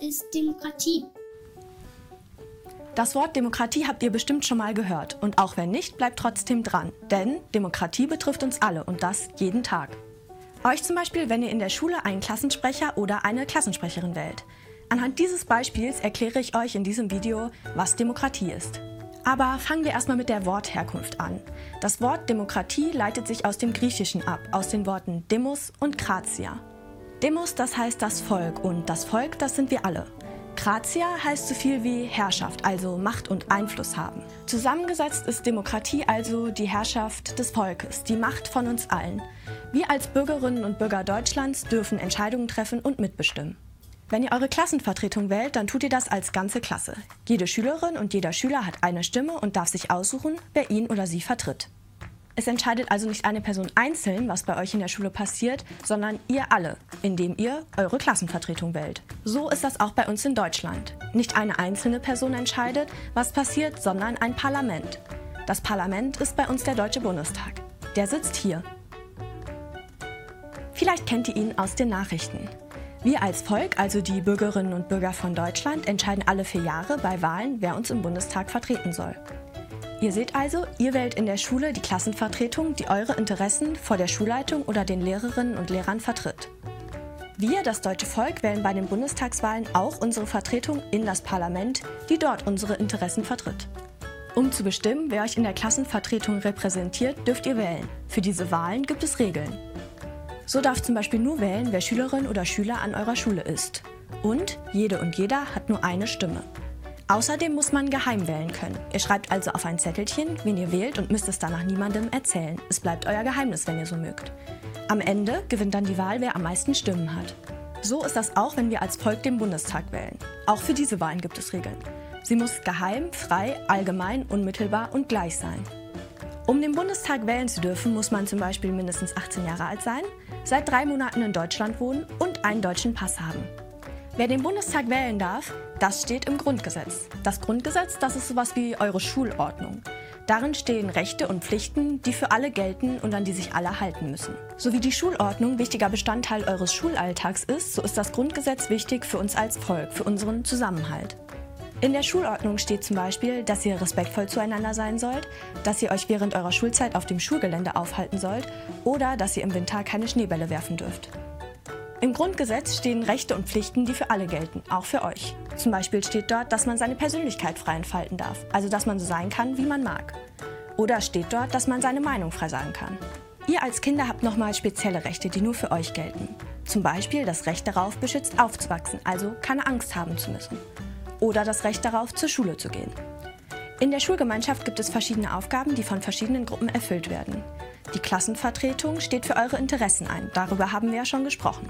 ist Demokratie? Das Wort Demokratie habt ihr bestimmt schon mal gehört. Und auch wenn nicht, bleibt trotzdem dran. Denn Demokratie betrifft uns alle und das jeden Tag. Euch zum Beispiel, wenn ihr in der Schule einen Klassensprecher oder eine Klassensprecherin wählt. Anhand dieses Beispiels erkläre ich euch in diesem Video, was Demokratie ist. Aber fangen wir erstmal mit der Wortherkunft an. Das Wort Demokratie leitet sich aus dem Griechischen ab, aus den Worten Demos und Kratia. Demos, das heißt das Volk und das Volk, das sind wir alle. Kratia heißt so viel wie Herrschaft, also Macht und Einfluss haben. Zusammengesetzt ist Demokratie also die Herrschaft des Volkes, die Macht von uns allen. Wir als Bürgerinnen und Bürger Deutschlands dürfen Entscheidungen treffen und mitbestimmen. Wenn ihr eure Klassenvertretung wählt, dann tut ihr das als ganze Klasse. Jede Schülerin und jeder Schüler hat eine Stimme und darf sich aussuchen, wer ihn oder sie vertritt. Es entscheidet also nicht eine Person einzeln, was bei euch in der Schule passiert, sondern ihr alle, indem ihr eure Klassenvertretung wählt. So ist das auch bei uns in Deutschland. Nicht eine einzelne Person entscheidet, was passiert, sondern ein Parlament. Das Parlament ist bei uns der Deutsche Bundestag. Der sitzt hier. Vielleicht kennt ihr ihn aus den Nachrichten. Wir als Volk, also die Bürgerinnen und Bürger von Deutschland, entscheiden alle vier Jahre bei Wahlen, wer uns im Bundestag vertreten soll. Ihr seht also, ihr wählt in der Schule die Klassenvertretung, die eure Interessen vor der Schulleitung oder den Lehrerinnen und Lehrern vertritt. Wir, das deutsche Volk, wählen bei den Bundestagswahlen auch unsere Vertretung in das Parlament, die dort unsere Interessen vertritt. Um zu bestimmen, wer euch in der Klassenvertretung repräsentiert, dürft ihr wählen. Für diese Wahlen gibt es Regeln. So darf zum Beispiel nur wählen, wer Schülerin oder Schüler an eurer Schule ist. Und jede und jeder hat nur eine Stimme. Außerdem muss man geheim wählen können. Ihr schreibt also auf ein Zettelchen, wen ihr wählt und müsst es danach niemandem erzählen. Es bleibt euer Geheimnis, wenn ihr so mögt. Am Ende gewinnt dann die Wahl, wer am meisten Stimmen hat. So ist das auch, wenn wir als Volk den Bundestag wählen. Auch für diese Wahlen gibt es Regeln. Sie muss geheim, frei, allgemein, unmittelbar und gleich sein. Um den Bundestag wählen zu dürfen, muss man zum Beispiel mindestens 18 Jahre alt sein, seit drei Monaten in Deutschland wohnen und einen deutschen Pass haben. Wer den Bundestag wählen darf, das steht im Grundgesetz. Das Grundgesetz, das ist sowas wie eure Schulordnung. Darin stehen Rechte und Pflichten, die für alle gelten und an die sich alle halten müssen. So wie die Schulordnung wichtiger Bestandteil eures Schulalltags ist, so ist das Grundgesetz wichtig für uns als Volk, für unseren Zusammenhalt. In der Schulordnung steht zum Beispiel, dass ihr respektvoll zueinander sein sollt, dass ihr euch während eurer Schulzeit auf dem Schulgelände aufhalten sollt oder dass ihr im Winter keine Schneebälle werfen dürft. Im Grundgesetz stehen Rechte und Pflichten, die für alle gelten, auch für euch. Zum Beispiel steht dort, dass man seine Persönlichkeit frei entfalten darf, also dass man so sein kann, wie man mag. Oder steht dort, dass man seine Meinung frei sagen kann. Ihr als Kinder habt nochmal spezielle Rechte, die nur für euch gelten. Zum Beispiel das Recht darauf, beschützt aufzuwachsen, also keine Angst haben zu müssen. Oder das Recht darauf, zur Schule zu gehen. In der Schulgemeinschaft gibt es verschiedene Aufgaben, die von verschiedenen Gruppen erfüllt werden. Die Klassenvertretung steht für eure Interessen ein, darüber haben wir ja schon gesprochen.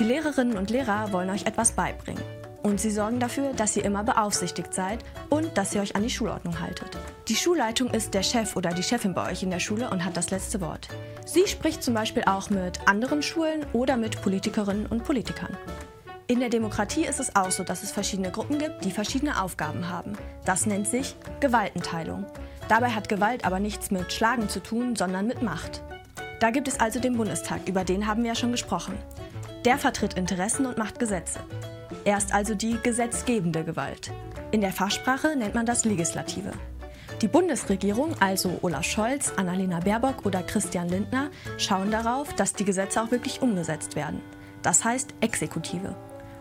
Die Lehrerinnen und Lehrer wollen euch etwas beibringen. Und sie sorgen dafür, dass ihr immer beaufsichtigt seid und dass ihr euch an die Schulordnung haltet. Die Schulleitung ist der Chef oder die Chefin bei euch in der Schule und hat das letzte Wort. Sie spricht zum Beispiel auch mit anderen Schulen oder mit Politikerinnen und Politikern. In der Demokratie ist es auch so, dass es verschiedene Gruppen gibt, die verschiedene Aufgaben haben. Das nennt sich Gewaltenteilung. Dabei hat Gewalt aber nichts mit Schlagen zu tun, sondern mit Macht. Da gibt es also den Bundestag, über den haben wir ja schon gesprochen. Der vertritt Interessen und macht Gesetze. Er ist also die gesetzgebende Gewalt. In der Fachsprache nennt man das Legislative. Die Bundesregierung, also Olaf Scholz, Annalena Baerbock oder Christian Lindner, schauen darauf, dass die Gesetze auch wirklich umgesetzt werden. Das heißt Exekutive.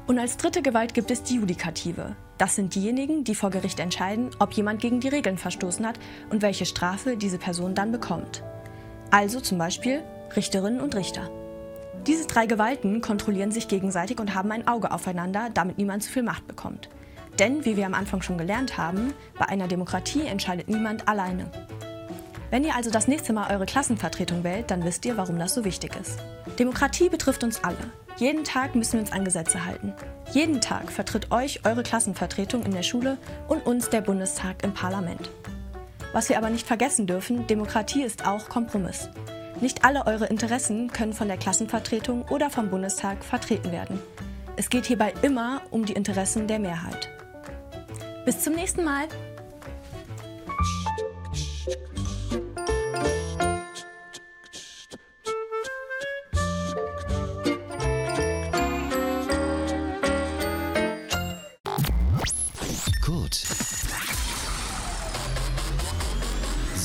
Und als dritte Gewalt gibt es die Judikative. Das sind diejenigen, die vor Gericht entscheiden, ob jemand gegen die Regeln verstoßen hat und welche Strafe diese Person dann bekommt. Also zum Beispiel Richterinnen und Richter. Diese drei Gewalten kontrollieren sich gegenseitig und haben ein Auge aufeinander, damit niemand zu viel Macht bekommt. Denn, wie wir am Anfang schon gelernt haben, bei einer Demokratie entscheidet niemand alleine. Wenn ihr also das nächste Mal eure Klassenvertretung wählt, dann wisst ihr, warum das so wichtig ist. Demokratie betrifft uns alle. Jeden Tag müssen wir uns an Gesetze halten. Jeden Tag vertritt euch eure Klassenvertretung in der Schule und uns der Bundestag im Parlament. Was wir aber nicht vergessen dürfen, Demokratie ist auch Kompromiss. Nicht alle eure Interessen können von der Klassenvertretung oder vom Bundestag vertreten werden. Es geht hierbei immer um die Interessen der Mehrheit. Bis zum nächsten Mal!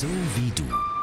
So wie du.